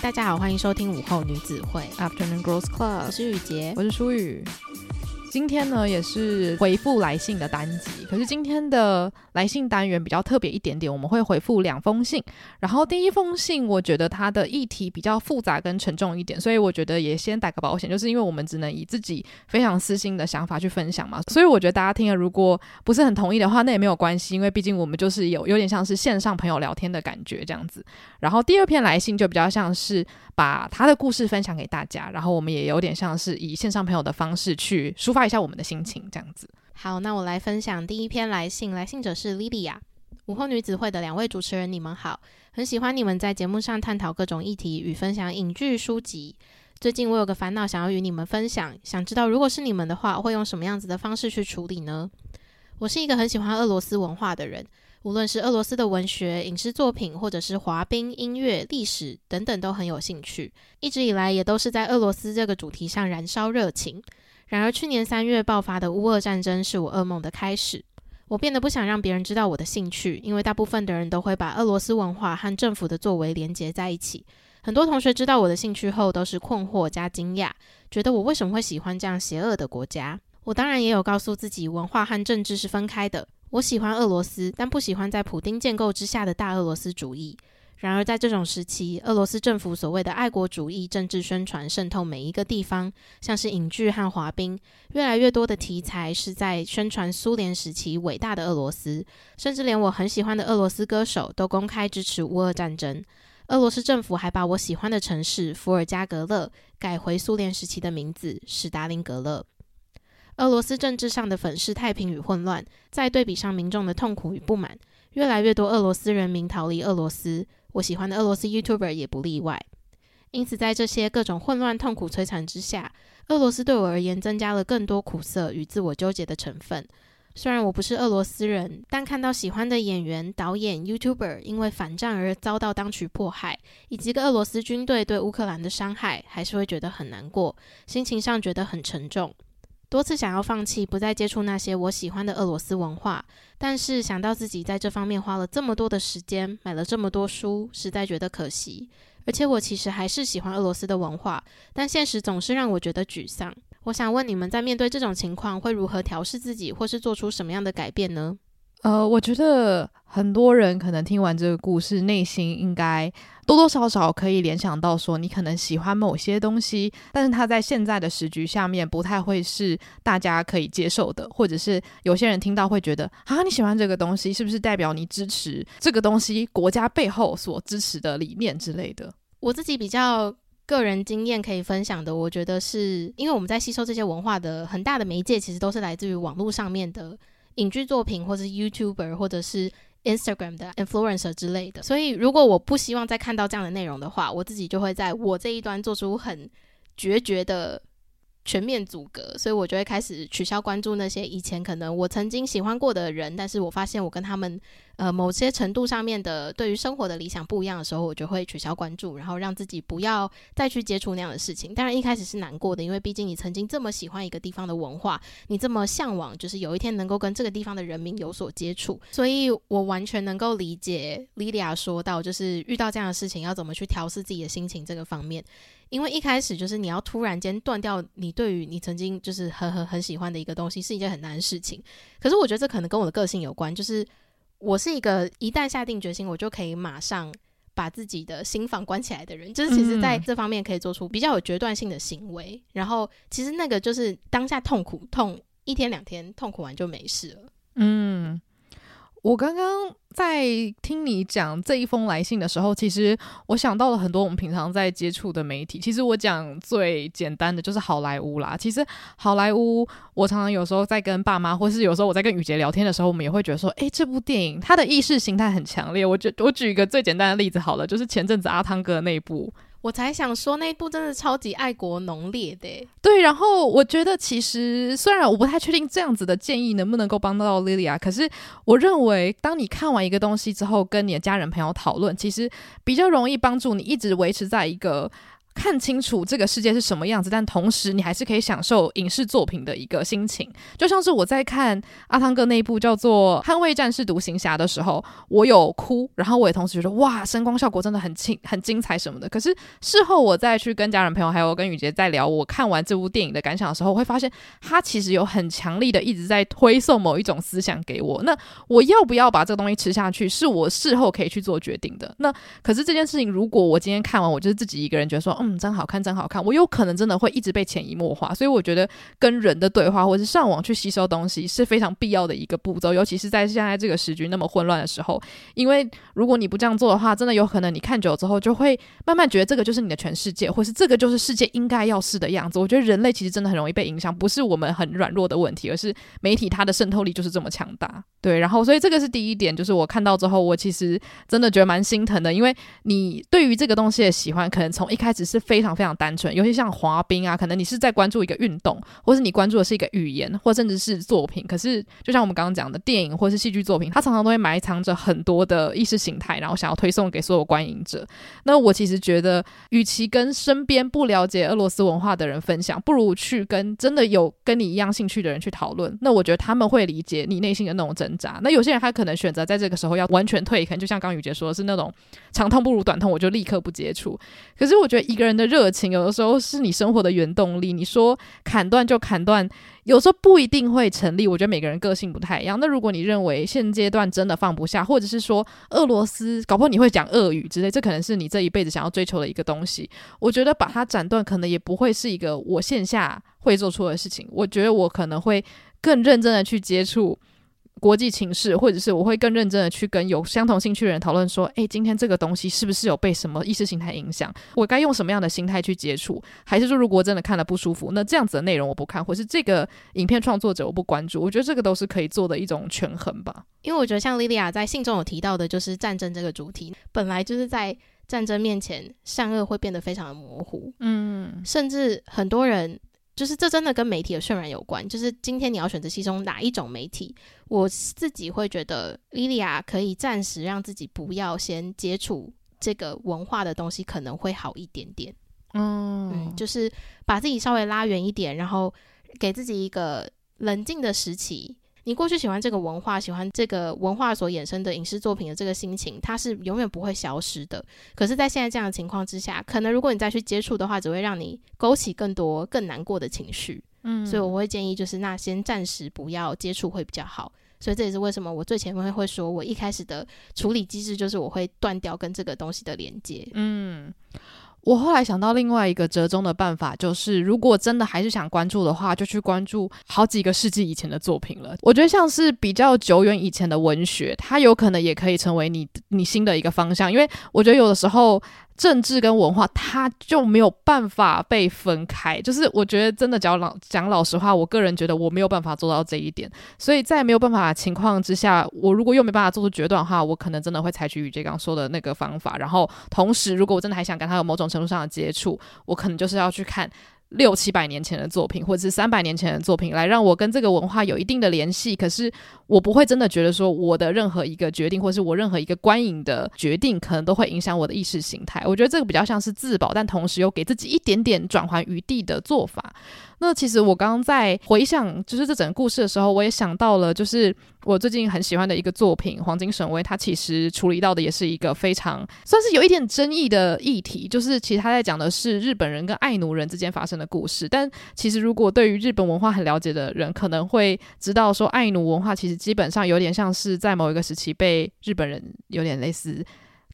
大家好，欢迎收听午后女子会 Afternoon Girls Club。我是雨洁，我是舒雨。今天呢，也是回复来信的单集。可是今天的来信单元比较特别一点点，我们会回复两封信。然后第一封信，我觉得它的议题比较复杂跟沉重一点，所以我觉得也先打个保险，就是因为我们只能以自己非常私心的想法去分享嘛。所以我觉得大家听了，如果不是很同意的话，那也没有关系，因为毕竟我们就是有有点像是线上朋友聊天的感觉这样子。然后第二篇来信就比较像是把他的故事分享给大家，然后我们也有点像是以线上朋友的方式去抒发一下我们的心情这样子。好，那我来分享第一篇来信，来信者是 Lilia。午后女子会的两位主持人，你们好，很喜欢你们在节目上探讨各种议题与分享影剧书籍。最近我有个烦恼想要与你们分享，想知道如果是你们的话，会用什么样子的方式去处理呢？我是一个很喜欢俄罗斯文化的人，无论是俄罗斯的文学、影视作品，或者是滑冰、音乐、历史等等，都很有兴趣。一直以来也都是在俄罗斯这个主题上燃烧热情。然而，去年三月爆发的乌俄战争是我噩梦的开始。我变得不想让别人知道我的兴趣，因为大部分的人都会把俄罗斯文化和政府的作为连结在一起。很多同学知道我的兴趣后，都是困惑加惊讶，觉得我为什么会喜欢这样邪恶的国家。我当然也有告诉自己，文化和政治是分开的。我喜欢俄罗斯，但不喜欢在普丁建构之下的大俄罗斯主义。然而，在这种时期，俄罗斯政府所谓的爱国主义政治宣传渗透每一个地方，像是影剧和滑冰，越来越多的题材是在宣传苏联时期伟大的俄罗斯，甚至连我很喜欢的俄罗斯歌手都公开支持乌俄战争。俄罗斯政府还把我喜欢的城市伏尔加格勒改回苏联时期的名字史达林格勒。俄罗斯政治上的粉饰太平与混乱，再对比上民众的痛苦与不满，越来越多俄罗斯人民逃离俄罗斯。我喜欢的俄罗斯 YouTuber 也不例外，因此在这些各种混乱、痛苦、摧残之下，俄罗斯对我而言增加了更多苦涩与自我纠结的成分。虽然我不是俄罗斯人，但看到喜欢的演员、导演、YouTuber 因为反战而遭到当局迫害，以及个俄罗斯军队对乌克兰的伤害，还是会觉得很难过，心情上觉得很沉重。多次想要放弃，不再接触那些我喜欢的俄罗斯文化，但是想到自己在这方面花了这么多的时间，买了这么多书，实在觉得可惜。而且我其实还是喜欢俄罗斯的文化，但现实总是让我觉得沮丧。我想问你们，在面对这种情况，会如何调试自己，或是做出什么样的改变呢？呃，我觉得很多人可能听完这个故事，内心应该多多少少可以联想到说，你可能喜欢某些东西，但是它在现在的时局下面不太会是大家可以接受的，或者是有些人听到会觉得啊，你喜欢这个东西，是不是代表你支持这个东西国家背后所支持的理念之类的？我自己比较个人经验可以分享的，我觉得是因为我们在吸收这些文化的很大的媒介，其实都是来自于网络上面的。影剧作品，或者是 YouTuber，或者是 Instagram 的 influencer 之类的。所以，如果我不希望再看到这样的内容的话，我自己就会在我这一端做出很决绝的。全面阻隔，所以我就会开始取消关注那些以前可能我曾经喜欢过的人，但是我发现我跟他们呃某些程度上面的对于生活的理想不一样的时候，我就会取消关注，然后让自己不要再去接触那样的事情。当然一开始是难过的，因为毕竟你曾经这么喜欢一个地方的文化，你这么向往，就是有一天能够跟这个地方的人民有所接触，所以我完全能够理解 Lilia 说到，就是遇到这样的事情要怎么去调试自己的心情这个方面。因为一开始就是你要突然间断掉你对于你曾经就是很很很喜欢的一个东西是一件很难的事情。可是我觉得这可能跟我的个性有关，就是我是一个一旦下定决心，我就可以马上把自己的心房关起来的人。就是其实在这方面可以做出比较有决断性的行为。然后其实那个就是当下痛苦痛一天两天痛苦完就没事了。嗯。我刚刚在听你讲这一封来信的时候，其实我想到了很多我们平常在接触的媒体。其实我讲最简单的就是好莱坞啦。其实好莱坞，我常常有时候在跟爸妈，或是有时候我在跟雨洁聊天的时候，我们也会觉得说，诶，这部电影它的意识形态很强烈。我觉我举一个最简单的例子好了，就是前阵子阿汤哥那部。我才想说那一部真的超级爱国浓烈的，对。然后我觉得其实虽然我不太确定这样子的建议能不能够帮到 Lilia，可是我认为当你看完一个东西之后，跟你的家人朋友讨论，其实比较容易帮助你一直维持在一个。看清楚这个世界是什么样子，但同时你还是可以享受影视作品的一个心情。就像是我在看阿汤哥那一部叫做《捍卫战士独行侠》的时候，我有哭，然后我也同时觉得哇，声光效果真的很清很精彩什么的。可是事后我再去跟家人朋友还有跟雨洁在聊我看完这部电影的感想的时候，我会发现他其实有很强力的一直在推送某一种思想给我。那我要不要把这个东西吃下去，是我事后可以去做决定的。那可是这件事情，如果我今天看完，我就是自己一个人觉得说。嗯，真好看，真好看。我有可能真的会一直被潜移默化，所以我觉得跟人的对话，或者是上网去吸收东西是非常必要的一个步骤，尤其是在现在这个时局那么混乱的时候。因为如果你不这样做的话，真的有可能你看久了之后，就会慢慢觉得这个就是你的全世界，或是这个就是世界应该要是的样子。我觉得人类其实真的很容易被影响，不是我们很软弱的问题，而是媒体它的渗透力就是这么强大。对，然后所以这个是第一点，就是我看到之后，我其实真的觉得蛮心疼的，因为你对于这个东西的喜欢，可能从一开始。是非常非常单纯，尤其像滑冰啊，可能你是在关注一个运动，或是你关注的是一个语言，或甚至是作品。可是，就像我们刚刚讲的电影或是戏剧作品，它常常都会埋藏着很多的意识形态，然后想要推送给所有观影者。那我其实觉得，与其跟身边不了解俄罗斯文化的人分享，不如去跟真的有跟你一样兴趣的人去讨论。那我觉得他们会理解你内心的那种挣扎。那有些人他可能选择在这个时候要完全退，坑就像刚雨杰说的是那种长痛不如短痛，我就立刻不接触。可是我觉得一个人的热情，有的时候是你生活的原动力。你说砍断就砍断，有时候不一定会成立。我觉得每个人个性不太一样。那如果你认为现阶段真的放不下，或者是说俄罗斯，搞不好你会讲俄语之类，这可能是你这一辈子想要追求的一个东西。我觉得把它斩断，可能也不会是一个我线下会做出的事情。我觉得我可能会更认真的去接触。国际情势，或者是我会更认真的去跟有相同兴趣的人讨论说，诶，今天这个东西是不是有被什么意识形态影响？我该用什么样的心态去接触？还是说，如果真的看了不舒服，那这样子的内容我不看，或是这个影片创作者我不关注？我觉得这个都是可以做的一种权衡吧。因为我觉得像莉莉亚在信中有提到的，就是战争这个主题，本来就是在战争面前，善恶会变得非常的模糊，嗯，甚至很多人。就是这真的跟媒体的渲染有关。就是今天你要选择其中哪一种媒体，我自己会觉得莉莉亚可以暂时让自己不要先接触这个文化的东西，可能会好一点点。嗯，嗯，就是把自己稍微拉远一点，然后给自己一个冷静的时期。你过去喜欢这个文化，喜欢这个文化所衍生的影视作品的这个心情，它是永远不会消失的。可是，在现在这样的情况之下，可能如果你再去接触的话，只会让你勾起更多更难过的情绪。嗯，所以我会建议，就是那先暂时不要接触会比较好。所以这也是为什么我最前面会说，我一开始的处理机制就是我会断掉跟这个东西的连接。嗯。我后来想到另外一个折中的办法，就是如果真的还是想关注的话，就去关注好几个世纪以前的作品了。我觉得像是比较久远以前的文学，它有可能也可以成为你你新的一个方向，因为我觉得有的时候。政治跟文化，它就没有办法被分开。就是我觉得，真的讲老讲老实话，我个人觉得我没有办法做到这一点。所以在没有办法情况之下，我如果又没办法做出决断的话，我可能真的会采取雨洁刚说的那个方法。然后，同时如果我真的还想跟他有某种程度上的接触，我可能就是要去看。六七百年前的作品，或者是三百年前的作品，来让我跟这个文化有一定的联系。可是我不会真的觉得说我的任何一个决定，或是我任何一个观影的决定，可能都会影响我的意识形态。我觉得这个比较像是自保，但同时又给自己一点点转圜余地的做法。那其实我刚刚在回想，就是这整个故事的时候，我也想到了，就是我最近很喜欢的一个作品《黄金神威》，它其实处理到的也是一个非常算是有一点争议的议题，就是其实他在讲的是日本人跟爱奴人之间发生的故事。但其实如果对于日本文化很了解的人，可能会知道说，爱奴文化其实基本上有点像是在某一个时期被日本人有点类似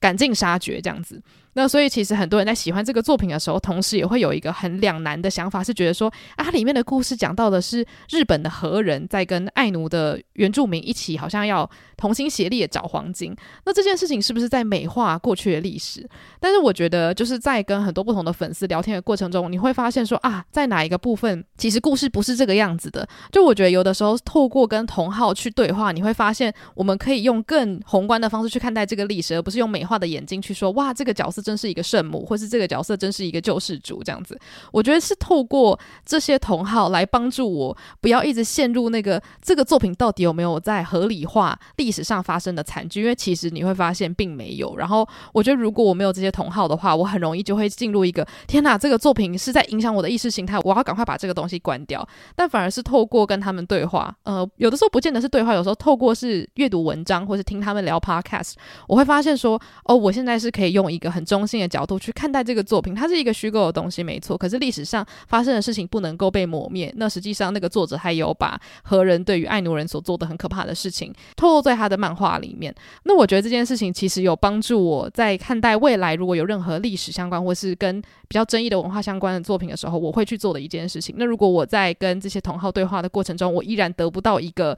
赶尽杀绝这样子。那所以其实很多人在喜欢这个作品的时候，同时也会有一个很两难的想法，是觉得说啊，里面的故事讲到的是日本的和人在跟爱奴的原住民一起，好像要同心协力的找黄金。那这件事情是不是在美化过去的历史？但是我觉得就是在跟很多不同的粉丝聊天的过程中，你会发现说啊，在哪一个部分，其实故事不是这个样子的。就我觉得有的时候透过跟同好去对话，你会发现我们可以用更宏观的方式去看待这个历史，而不是用美化的眼睛去说哇，这个角色真是一个圣母，或是这个角色真是一个救世主这样子。我觉得是透过这些同好来帮助我，不要一直陷入那个这个作品到底有没有在合理化历史上发生的惨剧，因为其实你会发现并没有。然后我觉得如果我没有这些同好的话，我很容易就会进入一个天哪，这个作品是在影响我的意识形态，我要赶快把这个东西关掉。但反而是透过跟他们对话，呃，有的时候不见得是对话，有时候透过是阅读文章或是听他们聊 podcast，我会发现说，哦，我现在是可以用一个很重中性的角度去看待这个作品，它是一个虚构的东西，没错。可是历史上发生的事情不能够被抹灭。那实际上那个作者还有把和人对于爱奴人所做的很可怕的事情透露在他的漫画里面。那我觉得这件事情其实有帮助我在看待未来，如果有任何历史相关或是跟比较争议的文化相关的作品的时候，我会去做的一件事情。那如果我在跟这些同好对话的过程中，我依然得不到一个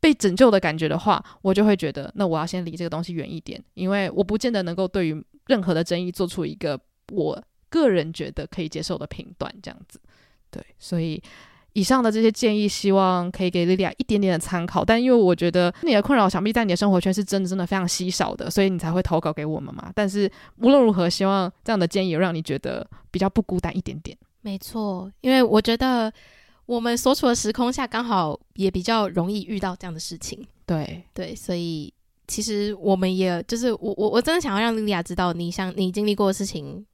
被拯救的感觉的话，我就会觉得，那我要先离这个东西远一点，因为我不见得能够对于任何的争议做出一个我个人觉得可以接受的评断，这样子。对，所以以上的这些建议，希望可以给莉莉亚一点点的参考。但因为我觉得你的困扰，想必在你的生活圈是真的真的非常稀少的，所以你才会投稿给我们嘛。但是无论如何，希望这样的建议有让你觉得比较不孤单一点点。没错，因为我觉得。我们所处的时空下，刚好也比较容易遇到这样的事情。对对，所以其实我们也就是我我我真的想要让莉莉亚知道，你想你经历过的事情，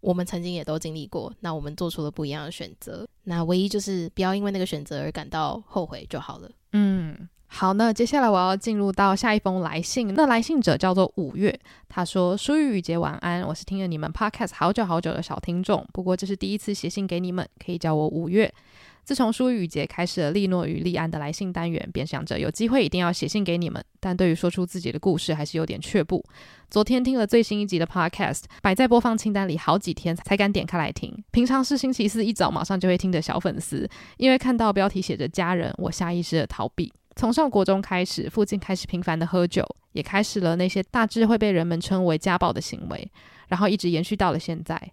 我们曾经也都经历过。那我们做出了不一样的选择，那唯一就是不要因为那个选择而感到后悔就好了。嗯，好，那接下来我要进入到下一封来信。那来信者叫做五月，他说：“书宇雨洁晚安，我是听了你们 podcast 好久好久的小听众，不过这是第一次写信给你们，可以叫我五月。”自从书宇节开始了利诺与利安的来信单元，便想着有机会一定要写信给你们。但对于说出自己的故事，还是有点却步。昨天听了最新一集的 Podcast，摆在播放清单里好几天才敢点开来听。平常是星期四一早马上就会听的小粉丝，因为看到标题写着家人，我下意识的逃避。从上国中开始，父亲开始频繁的喝酒，也开始了那些大致会被人们称为家暴的行为，然后一直延续到了现在。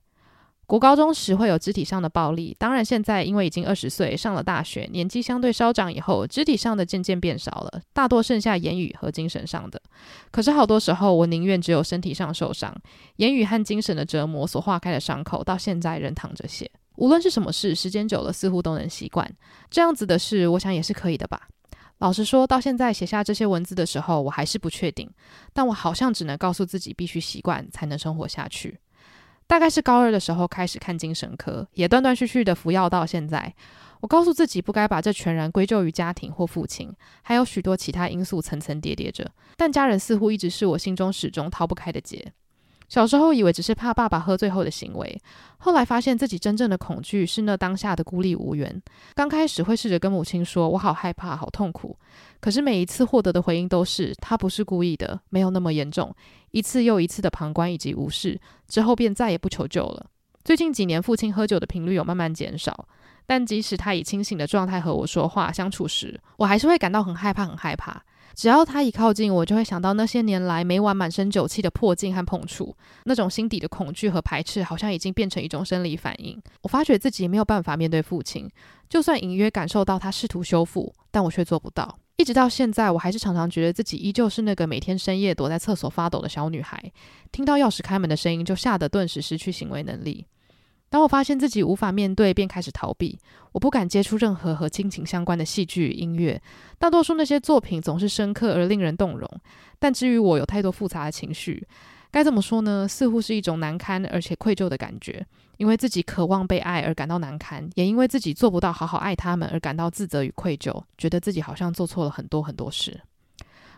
国高中时会有肢体上的暴力，当然现在因为已经二十岁，上了大学，年纪相对稍长以后，肢体上的渐渐变少了，大多剩下言语和精神上的。可是好多时候，我宁愿只有身体上受伤，言语和精神的折磨所化开的伤口，到现在仍淌着血。无论是什么事，时间久了似乎都能习惯。这样子的事，我想也是可以的吧。老实说，到现在写下这些文字的时候，我还是不确定，但我好像只能告诉自己，必须习惯才能生活下去。大概是高二的时候开始看精神科，也断断续续的服药到现在。我告诉自己不该把这全然归咎于家庭或父亲，还有许多其他因素层层叠叠着。但家人似乎一直是我心中始终逃不开的结。小时候以为只是怕爸爸喝醉后的行为，后来发现自己真正的恐惧是那当下的孤立无援。刚开始会试着跟母亲说：“我好害怕，好痛苦。”可是每一次获得的回应都是：“他不是故意的，没有那么严重。”一次又一次的旁观以及无视之后，便再也不求救了。最近几年，父亲喝酒的频率有慢慢减少，但即使他以清醒的状态和我说话相处时，我还是会感到很害怕，很害怕。只要他一靠近我，就会想到那些年来每晚满身酒气的破镜和碰触，那种心底的恐惧和排斥，好像已经变成一种生理反应。我发觉自己没有办法面对父亲，就算隐约感受到他试图修复，但我却做不到。一直到现在，我还是常常觉得自己依旧是那个每天深夜躲在厕所发抖的小女孩，听到钥匙开门的声音就吓得顿时失去行为能力。当我发现自己无法面对，便开始逃避。我不敢接触任何和亲情相关的戏剧、音乐，大多数那些作品总是深刻而令人动容，但至于我有太多复杂的情绪。该怎么说呢？似乎是一种难堪而且愧疚的感觉，因为自己渴望被爱而感到难堪，也因为自己做不到好好爱他们而感到自责与愧疚，觉得自己好像做错了很多很多事。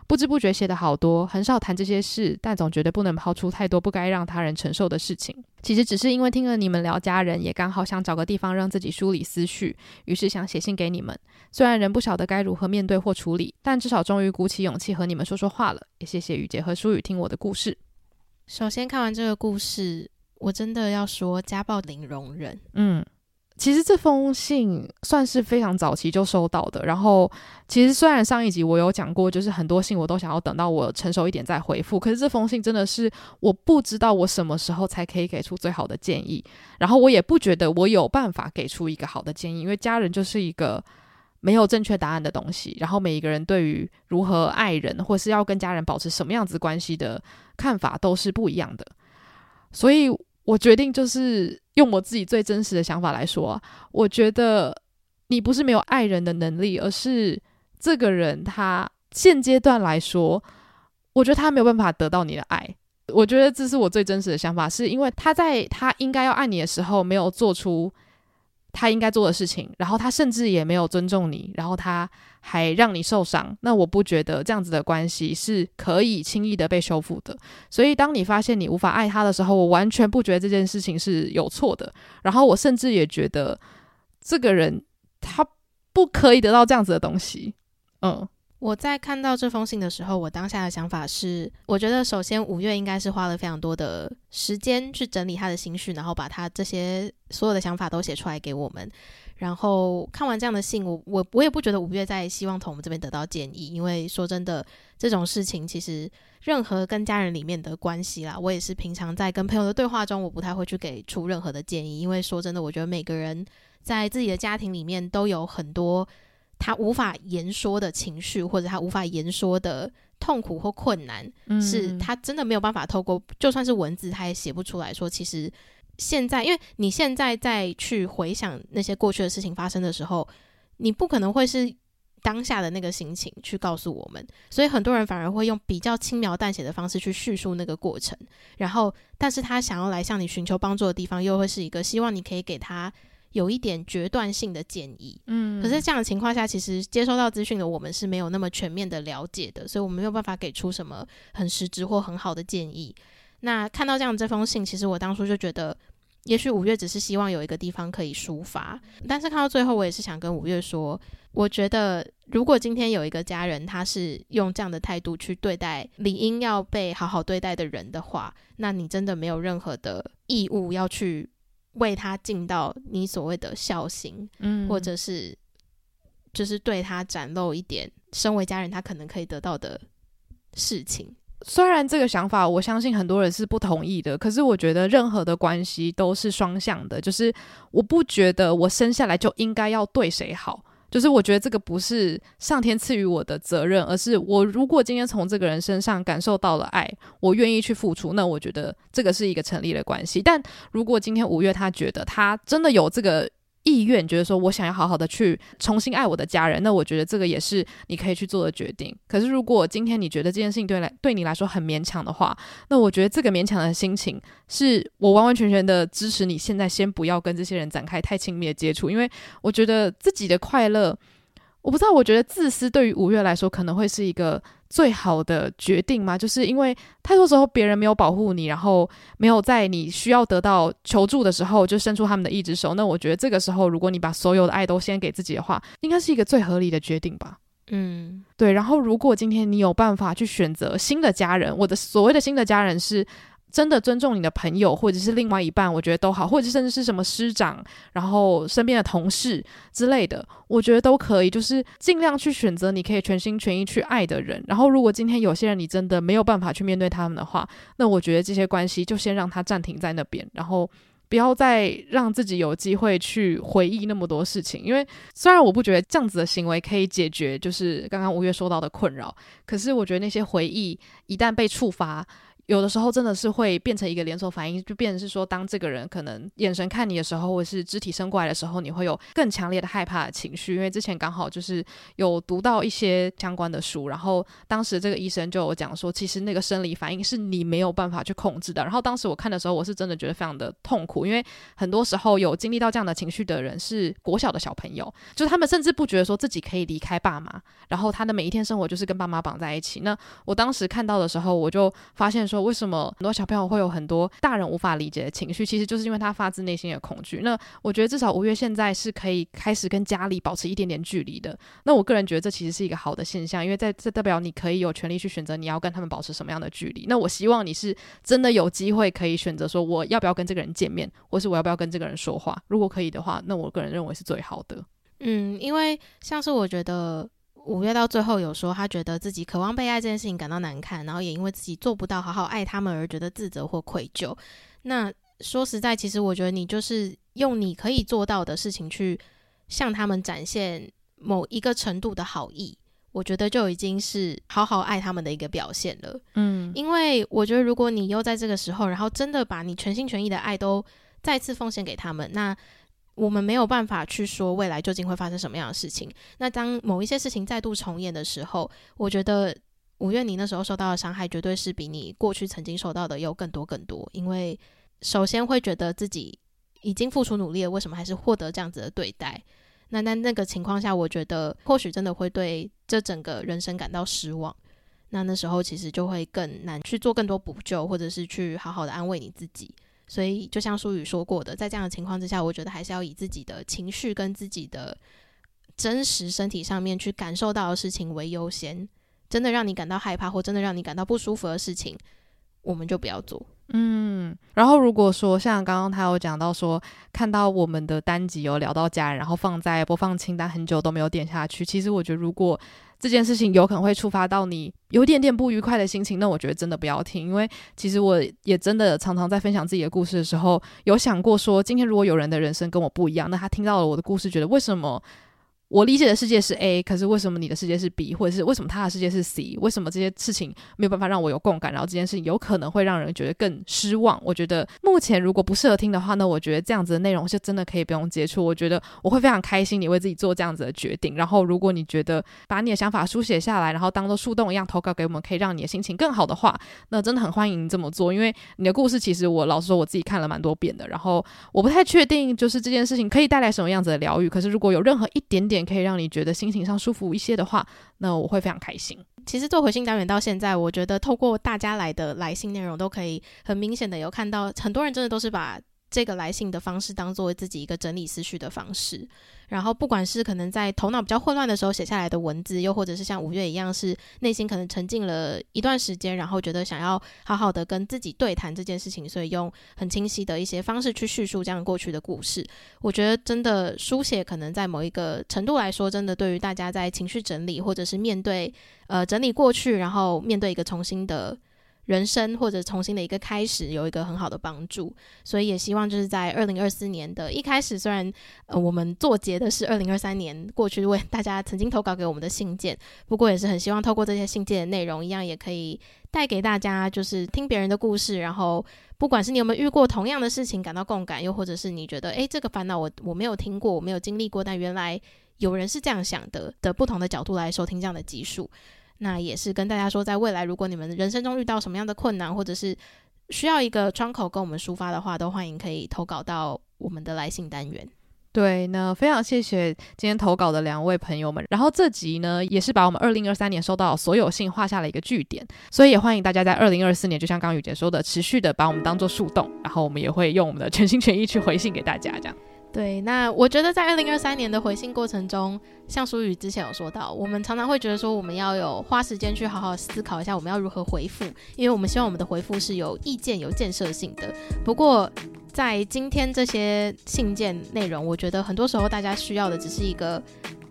不知不觉写得好多，很少谈这些事，但总觉得不能抛出太多不该让他人承受的事情。其实只是因为听了你们聊家人，也刚好想找个地方让自己梳理思绪，于是想写信给你们。虽然仍不晓得该如何面对或处理，但至少终于鼓起勇气和你们说说话了。也谢谢雨洁和舒宇听我的故事。首先看完这个故事，我真的要说家暴零容忍。嗯。其实这封信算是非常早期就收到的，然后其实虽然上一集我有讲过，就是很多信我都想要等到我成熟一点再回复，可是这封信真的是我不知道我什么时候才可以给出最好的建议，然后我也不觉得我有办法给出一个好的建议，因为家人就是一个没有正确答案的东西，然后每一个人对于如何爱人或是要跟家人保持什么样子关系的看法都是不一样的，所以。我决定就是用我自己最真实的想法来说，我觉得你不是没有爱人的能力，而是这个人他现阶段来说，我觉得他没有办法得到你的爱。我觉得这是我最真实的想法，是因为他在他应该要爱你的时候没有做出。他应该做的事情，然后他甚至也没有尊重你，然后他还让你受伤。那我不觉得这样子的关系是可以轻易的被修复的。所以，当你发现你无法爱他的时候，我完全不觉得这件事情是有错的。然后，我甚至也觉得这个人他不可以得到这样子的东西。嗯。我在看到这封信的时候，我当下的想法是，我觉得首先五月应该是花了非常多的时间去整理他的心绪，然后把他这些所有的想法都写出来给我们。然后看完这样的信，我我我也不觉得五月在希望从我们这边得到建议，因为说真的，这种事情其实任何跟家人里面的关系啦，我也是平常在跟朋友的对话中，我不太会去给出任何的建议，因为说真的，我觉得每个人在自己的家庭里面都有很多。他无法言说的情绪，或者他无法言说的痛苦或困难，嗯、是他真的没有办法透过，就算是文字，他也写不出来说。其实现在，因为你现在再去回想那些过去的事情发生的时候，你不可能会是当下的那个心情去告诉我们，所以很多人反而会用比较轻描淡写的方式去叙述那个过程。然后，但是他想要来向你寻求帮助的地方，又会是一个希望你可以给他。有一点决断性的建议，嗯，可是这样的情况下，其实接收到资讯的我们是没有那么全面的了解的，所以我们没有办法给出什么很实质或很好的建议。那看到这样这封信，其实我当初就觉得，也许五月只是希望有一个地方可以抒发，但是看到最后，我也是想跟五月说，我觉得如果今天有一个家人，他是用这样的态度去对待理应要被好好对待的人的话，那你真的没有任何的义务要去。为他尽到你所谓的孝心，嗯，或者是就是对他展露一点身为家人他可能可以得到的事情。虽然这个想法，我相信很多人是不同意的，可是我觉得任何的关系都是双向的，就是我不觉得我生下来就应该要对谁好。就是我觉得这个不是上天赐予我的责任，而是我如果今天从这个人身上感受到了爱，我愿意去付出，那我觉得这个是一个成立的关系。但如果今天五月他觉得他真的有这个。意愿觉得说，我想要好好的去重新爱我的家人，那我觉得这个也是你可以去做的决定。可是，如果今天你觉得这件事情对来对你来说很勉强的话，那我觉得这个勉强的心情是我完完全全的支持你。现在先不要跟这些人展开太亲密的接触，因为我觉得自己的快乐，我不知道，我觉得自私对于五月来说可能会是一个。最好的决定吗？就是因为太多时候别人没有保护你，然后没有在你需要得到求助的时候就伸出他们的一只手。那我觉得这个时候，如果你把所有的爱都先给自己的话，应该是一个最合理的决定吧。嗯，对。然后如果今天你有办法去选择新的家人，我的所谓的新的家人是。真的尊重你的朋友，或者是另外一半，我觉得都好，或者甚至是什么师长，然后身边的同事之类的，我觉得都可以。就是尽量去选择你可以全心全意去爱的人。然后，如果今天有些人你真的没有办法去面对他们的话，那我觉得这些关系就先让它暂停在那边，然后不要再让自己有机会去回忆那么多事情。因为虽然我不觉得这样子的行为可以解决，就是刚刚五月说到的困扰，可是我觉得那些回忆一旦被触发。有的时候真的是会变成一个连锁反应，就变成是说，当这个人可能眼神看你的时候，或者是肢体伸过来的时候，你会有更强烈的害怕的情绪。因为之前刚好就是有读到一些相关的书，然后当时这个医生就有讲说，其实那个生理反应是你没有办法去控制的。然后当时我看的时候，我是真的觉得非常的痛苦，因为很多时候有经历到这样的情绪的人是国小的小朋友，就他们甚至不觉得说自己可以离开爸妈，然后他的每一天生活就是跟爸妈绑在一起。那我当时看到的时候，我就发现。说，为什么很多小朋友会有很多大人无法理解的情绪，其实就是因为他发自内心的恐惧。那我觉得至少五月现在是可以开始跟家里保持一点点距离的。那我个人觉得这其实是一个好的现象，因为在这代表你可以有权利去选择你要跟他们保持什么样的距离。那我希望你是真的有机会可以选择说我要不要跟这个人见面，或是我要不要跟这个人说话。如果可以的话，那我个人认为是最好的。嗯，因为像是我觉得。五月到最后有说，他觉得自己渴望被爱这件事情感到难堪，然后也因为自己做不到好好爱他们而觉得自责或愧疚。那说实在，其实我觉得你就是用你可以做到的事情去向他们展现某一个程度的好意，我觉得就已经是好好爱他们的一个表现了。嗯，因为我觉得如果你又在这个时候，然后真的把你全心全意的爱都再次奉献给他们，那。我们没有办法去说未来究竟会发生什么样的事情。那当某一些事情再度重演的时候，我觉得五月你那时候受到的伤害，绝对是比你过去曾经受到的有更多更多。因为首先会觉得自己已经付出努力了，为什么还是获得这样子的对待？那在那个情况下，我觉得或许真的会对这整个人生感到失望。那那时候其实就会更难去做更多补救，或者是去好好的安慰你自己。所以，就像苏宇说过的，在这样的情况之下，我觉得还是要以自己的情绪跟自己的真实身体上面去感受到的事情为优先。真的让你感到害怕，或真的让你感到不舒服的事情，我们就不要做。嗯，然后如果说像刚刚他有讲到说，看到我们的单集有聊到家，然后放在播放清单很久都没有点下去，其实我觉得如果这件事情有可能会触发到你有点点不愉快的心情，那我觉得真的不要听，因为其实我也真的常常在分享自己的故事的时候，有想过说，今天如果有人的人生跟我不一样，那他听到了我的故事，觉得为什么？我理解的世界是 A，可是为什么你的世界是 B，或者是为什么他的世界是 C？为什么这些事情没有办法让我有共感？然后这件事情有可能会让人觉得更失望。我觉得目前如果不适合听的话，那我觉得这样子的内容就真的可以不用接触。我觉得我会非常开心你为自己做这样子的决定。然后如果你觉得把你的想法书写下来，然后当做树洞一样投稿给我们，可以让你的心情更好的话，那真的很欢迎你这么做。因为你的故事其实我老实说我自己看了蛮多遍的，然后我不太确定就是这件事情可以带来什么样子的疗愈。可是如果有任何一点点可以让你觉得心情上舒服一些的话，那我会非常开心。其实做回信单元到现在，我觉得透过大家来的来信内容，都可以很明显的有看到，很多人真的都是把这个来信的方式当做自己一个整理思绪的方式。然后，不管是可能在头脑比较混乱的时候写下来的文字，又或者是像五月一样，是内心可能沉浸了一段时间，然后觉得想要好好的跟自己对谈这件事情，所以用很清晰的一些方式去叙述这样过去的故事。我觉得真的书写可能在某一个程度来说，真的对于大家在情绪整理，或者是面对呃整理过去，然后面对一个重新的。人生或者重新的一个开始，有一个很好的帮助，所以也希望就是在二零二四年的一开始，虽然呃我们作结的是二零二三年过去为大家曾经投稿给我们的信件，不过也是很希望透过这些信件的内容，一样也可以带给大家，就是听别人的故事，然后不管是你有没有遇过同样的事情感到共感，又或者是你觉得诶，这个烦恼我我没有听过，我没有经历过，但原来有人是这样想的的不同的角度来收听这样的集数。那也是跟大家说，在未来如果你们人生中遇到什么样的困难，或者是需要一个窗口跟我们抒发的话，都欢迎可以投稿到我们的来信单元。对，那非常谢谢今天投稿的两位朋友们。然后这集呢，也是把我们二零二三年收到所有信画下了一个句点，所以也欢迎大家在二零二四年，就像刚刚雨洁说的，持续的把我们当做树洞，然后我们也会用我们的全心全意去回信给大家，这样。对，那我觉得在二零二三年的回信过程中，像书宇之前有说到，我们常常会觉得说，我们要有花时间去好好思考一下，我们要如何回复，因为我们希望我们的回复是有意见、有建设性的。不过，在今天这些信件内容，我觉得很多时候大家需要的只是一个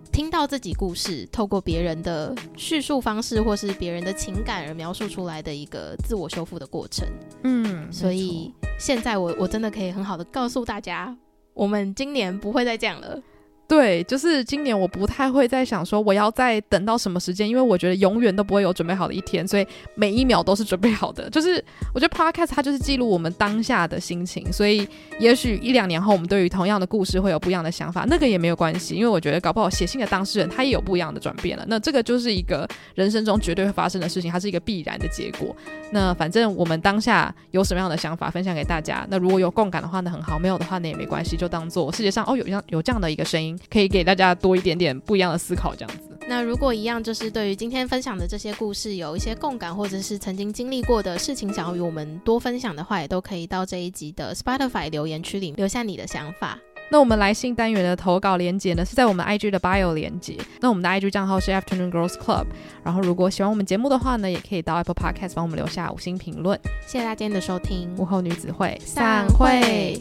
听到自己故事，透过别人的叙述方式或是别人的情感而描述出来的一个自我修复的过程。嗯，所以现在我我真的可以很好的告诉大家。我们今年不会再这样了。对，就是今年我不太会再想说我要再等到什么时间，因为我觉得永远都不会有准备好的一天，所以每一秒都是准备好的。就是我觉得 Podcast 它就是记录我们当下的心情，所以也许一两年后我们对于同样的故事会有不一样的想法，那个也没有关系，因为我觉得搞不好写信的当事人他也有不一样的转变了。那这个就是一个人生中绝对会发生的事情，它是一个必然的结果。那反正我们当下有什么样的想法分享给大家，那如果有共感的话，那很好；没有的话，那也没关系，就当做世界上哦有这样有这样的一个声音。可以给大家多一点点不一样的思考，这样子。那如果一样，就是对于今天分享的这些故事有一些共感，或者是曾经经历过的事情，想要与我们多分享的话，也都可以到这一集的 Spotify 留言区里留下你的想法。那我们来信单元的投稿连接呢，是在我们 IG 的 Bio 连接。那我们的 IG 账号是 Afternoon Girls Club。然后如果喜欢我们节目的话呢，也可以到 Apple Podcast 帮我们留下五星评论。谢谢大家今天的收听，午后女子会散会。